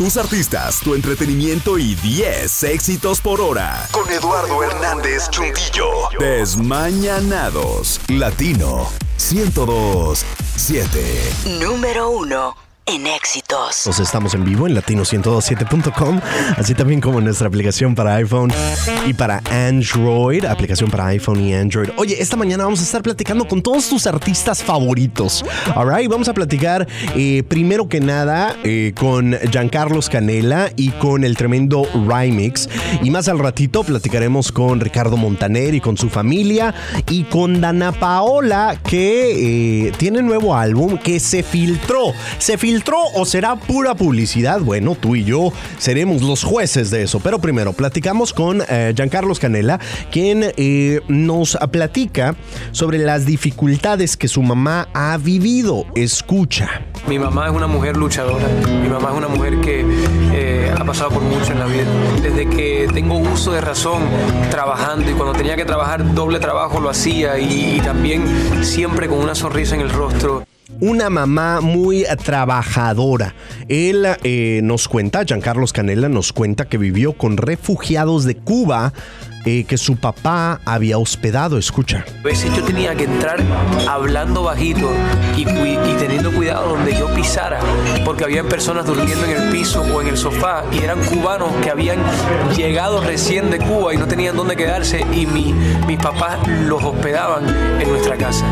tus artistas, tu entretenimiento y 10 éxitos por hora. Con Eduardo Hernández Chuntillo. Desmañanados. Latino 102 7. Número 1 en éxitos. Nos estamos en vivo en latino1027.com, así también como nuestra aplicación para iPhone y para Android, aplicación para iPhone y Android. Oye, esta mañana vamos a estar platicando con todos tus artistas favoritos. Alright, vamos a platicar eh, primero que nada eh, con Giancarlos Canela y con el tremendo Rymix. Y más al ratito platicaremos con Ricardo Montaner y con su familia y con Dana Paola que eh, tiene nuevo álbum que se filtró. Se filtró o será pura publicidad? Bueno, tú y yo seremos los jueces de eso. Pero primero, platicamos con eh, Giancarlos Canela, quien eh, nos platica sobre las dificultades que su mamá ha vivido. Escucha. Mi mamá es una mujer luchadora. Mi mamá es una mujer que eh, ha pasado por mucho en la vida. Desde que tengo uso de razón trabajando y cuando tenía que trabajar doble trabajo lo hacía y también siempre con una sonrisa en el rostro una mamá muy trabajadora. Él eh, nos cuenta, Giancarlos Canela nos cuenta que vivió con refugiados de Cuba. Eh, que su papá había hospedado, escucha. A veces yo tenía que entrar hablando bajito y, y, teniendo cuidado donde yo pisara, porque había personas durmiendo en el piso o en el sofá y eran cubanos que habían llegado recién de Cuba y no tenían dónde quedarse y mi, mis papás los hospedaban en nuestra casa.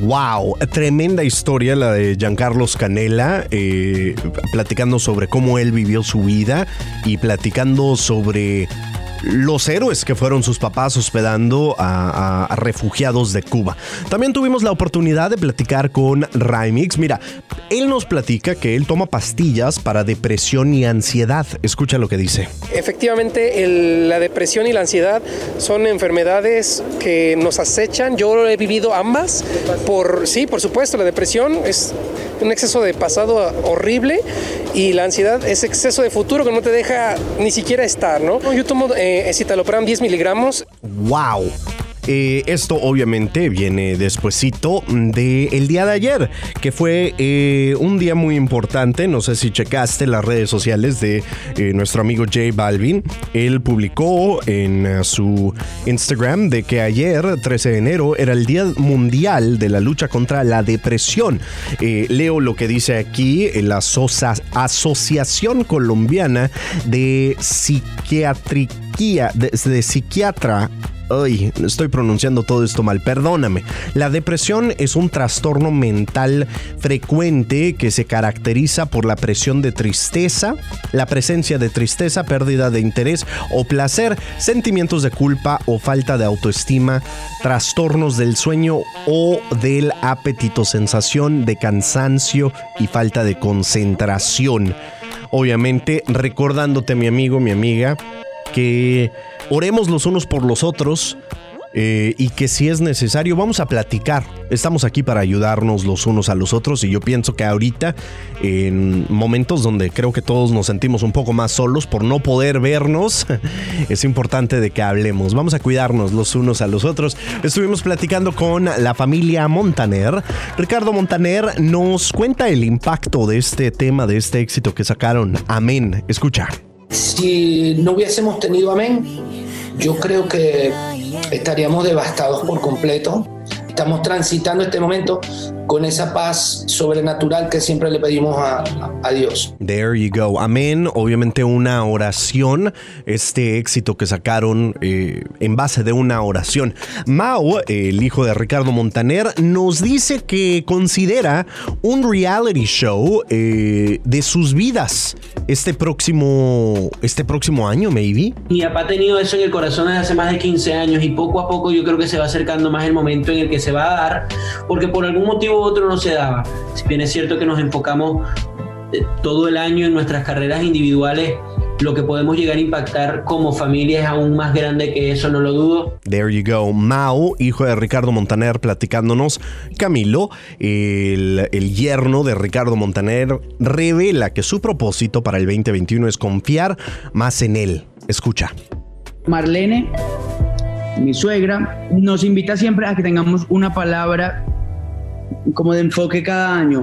Wow, tremenda historia la de Giancarlos Canela, eh, platicando sobre cómo él vivió su vida y platicando sobre los héroes que fueron sus papás hospedando a, refugiados de Cuba. También tuvimos la oportunidad de platicar con Rymix. Mira, él nos platica que él toma pastillas para depresión y ansiedad. Escucha lo que dice. Efectivamente, la depresión y la ansiedad son enfermedades que nos acechan. Yo he vivido ambas. Por sí, por supuesto, la depresión es un exceso de pasado horrible y la ansiedad es exceso de futuro que no te deja ni siquiera estar, ¿no? Yo tomo eh, citalopram 10 miligramos. ¡Wow! Eh, esto obviamente viene despuesito del día de ayer, que fue eh, un día muy importante. No sé si checaste las redes sociales de eh, nuestro amigo J Balvin. Él publicó en su Instagram de que ayer, 13 de enero, era el Día Mundial de la Lucha contra la Depresión. leo lo que dice aquí la Asociación Colombiana de Psiquiatría, de Psiquiatra Ay, estoy pronunciando todo esto mal, perdóname. La depresión es un trastorno mental frecuente que se caracteriza por la presión de tristeza, la presencia de tristeza, pérdida de interés o placer, sentimientos de culpa o falta de autoestima, trastornos del sueño o del apetito, sensación de cansancio y falta de concentración. Obviamente, recordándote mi amigo, mi amiga, que oremos los unos por los otros eh, y que si es necesario vamos a platicar. Estamos aquí para ayudarnos los unos a los otros y yo pienso que ahorita, en momentos donde creo que todos nos sentimos un poco más solos por no poder vernos, es importante de que hablemos. Vamos a cuidarnos los unos a los otros. Estuvimos platicando con la familia Montaner. Ricardo Montaner nos cuenta el impacto de este tema, de este éxito que sacaron. Amén. Escucha. Si no hubiésemos tenido amén, yo creo que estaríamos devastados por completo. Estamos transitando este momento con esa paz sobrenatural que siempre le pedimos a, Dios. There you go. Amén. Obviamente una oración, este éxito que sacaron eh, en base de una oración. Mao, el hijo de Ricardo Montaner, nos dice que considera un reality show eh, de sus vidas este próximo, este próximo año, maybe. Mi papá ha tenido eso en el corazón desde hace más de 15 años y poco a poco yo creo que se va acercando más el momento en el que se va a dar, porque por algún motivo u otro no se daba. Si bien es cierto que nos enfocamos eh, todo el año en nuestras carreras individuales, lo que podemos llegar a impactar como familia es aún más grande que eso, no lo dudo. There you go. Mao, hijo de Ricardo Montaner, platicándonos. Camilo, el, el yerno de Ricardo Montaner, revela que su propósito para el 2021 es confiar más en él. Escucha. Marlene, mi suegra, nos invita siempre a que tengamos una palabra como de enfoque cada año.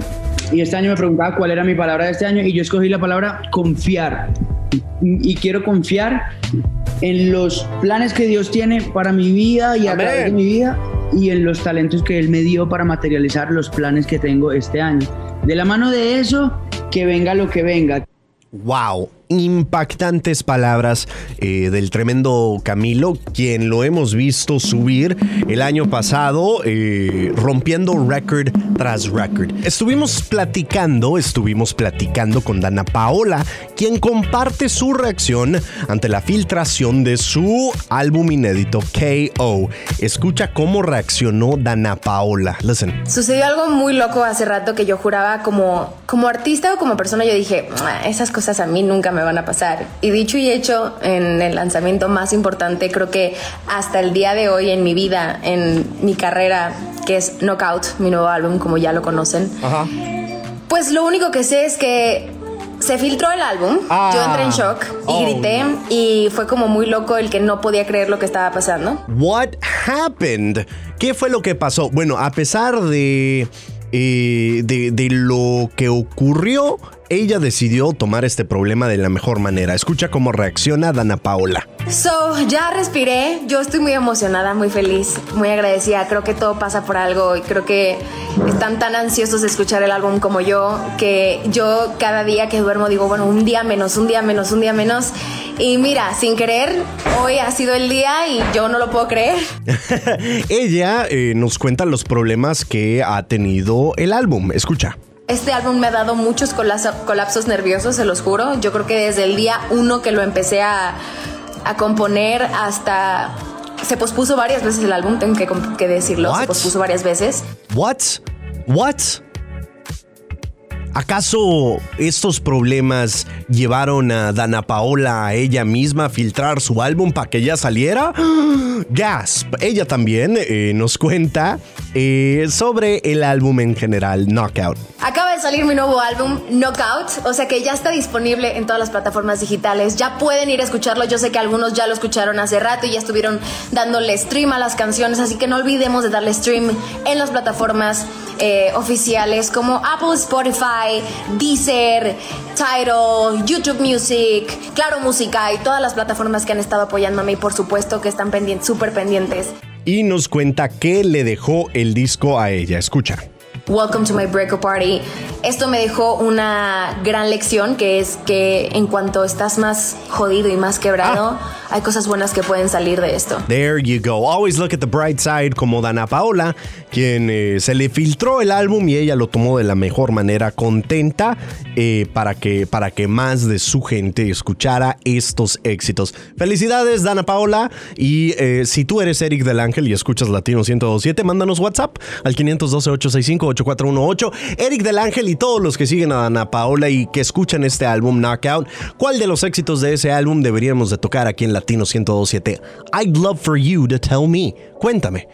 y este año me preguntaba cuál era mi palabra de este año y yo escogí la palabra confiar. Y quiero confiar en los planes que Dios tiene para mi vida y a Amén. través de mi vida y en los talentos que Él me dio para materializar los planes que tengo este año. De la mano de eso, que venga lo que venga. Wow, impactantes palabras eh, del tremendo Camilo, quien lo hemos visto subir el año pasado, eh, rompiendo récord tras récord. Estuvimos platicando, estuvimos platicando con Dana Paola, quien comparte su reacción ante la filtración de su álbum inédito KO. Escucha cómo reaccionó Dana Paola. Listen. Sucedió algo muy loco hace rato que yo juraba como, como artista o como persona, yo dije, "Ah, esas cosas a mí nunca me van a pasar. Y dicho y hecho, en el lanzamiento más importante, creo que hasta el día de hoy en mi vida, en mi carrera, que es Knockout, mi nuevo álbum, como ya lo conocen, Ajá. pues lo único que sé es que se filtró el álbum, Ah. yo entré en shock y Oh. grité y fue como muy loco el que no podía creer lo que estaba pasando. What happened? ¿Qué fue lo que pasó? Bueno, a pesar de, eh, de, de lo que ocurrió, ella decidió tomar este problema de la mejor manera. Escucha cómo reacciona Dana Paola. So, ya respiré. Yo estoy muy emocionada, muy feliz, muy agradecida. Creo que todo pasa por algo y creo que están tan ansiosos de escuchar el álbum como yo que yo cada día que duermo digo, bueno, un día menos, un día menos, un día menos. Y mira, sin querer, hoy ha sido el día y yo no lo puedo creer. ella eh, nos cuenta los problemas que ha tenido el álbum. Escucha. Este álbum me ha dado muchos colapso- colapsos nerviosos, se los juro. Yo creo que desde el día uno que lo empecé a, a componer hasta... Se pospuso varias veces el álbum, tengo que, decirlo. Se pospuso varias veces. What? What? ¿Acaso estos problemas llevaron a Dana Paola a ella misma a filtrar su álbum para que ya saliera? Gasp. Ella también eh, nos cuenta eh, sobre el álbum en general, Knockout. Salir mi nuevo álbum, Knockout, o sea que ya está disponible en todas las plataformas digitales. Ya pueden ir a escucharlo. Yo sé que algunos ya lo escucharon hace rato y ya estuvieron dándole stream a las canciones, así que no olvidemos de darle stream en las plataformas eh, oficiales como Apple, Spotify, Deezer, Tidal, YouTube Music, Claro Música y todas las plataformas que han estado apoyándome y por supuesto que están pendientes, súper pendientes. Y nos cuenta qué le dejó el disco a ella. Escucha. Welcome to my breakup party. Esto me dejó una gran lección que es que en cuanto estás más jodido y más quebrado, hay cosas buenas que pueden salir de esto. There you go. Always look at the bright side, como Dana Paola, quien eh, se le filtró el álbum y ella lo tomó de la mejor manera, contenta eh, para, que, para que más de su gente escuchara estos éxitos. Felicidades, Dana Paola. Y eh, si tú eres Eric del Ángel y escuchas Latino 1027, mándanos WhatsApp al 512-865-8418. Eric del Ángel y todos los que siguen a Dana Paola y que escuchan este álbum, Knockout, ¿cuál de los éxitos de ese álbum deberíamos de tocar aquí en Latino 1027? I'd love for you to tell me. Cuéntame.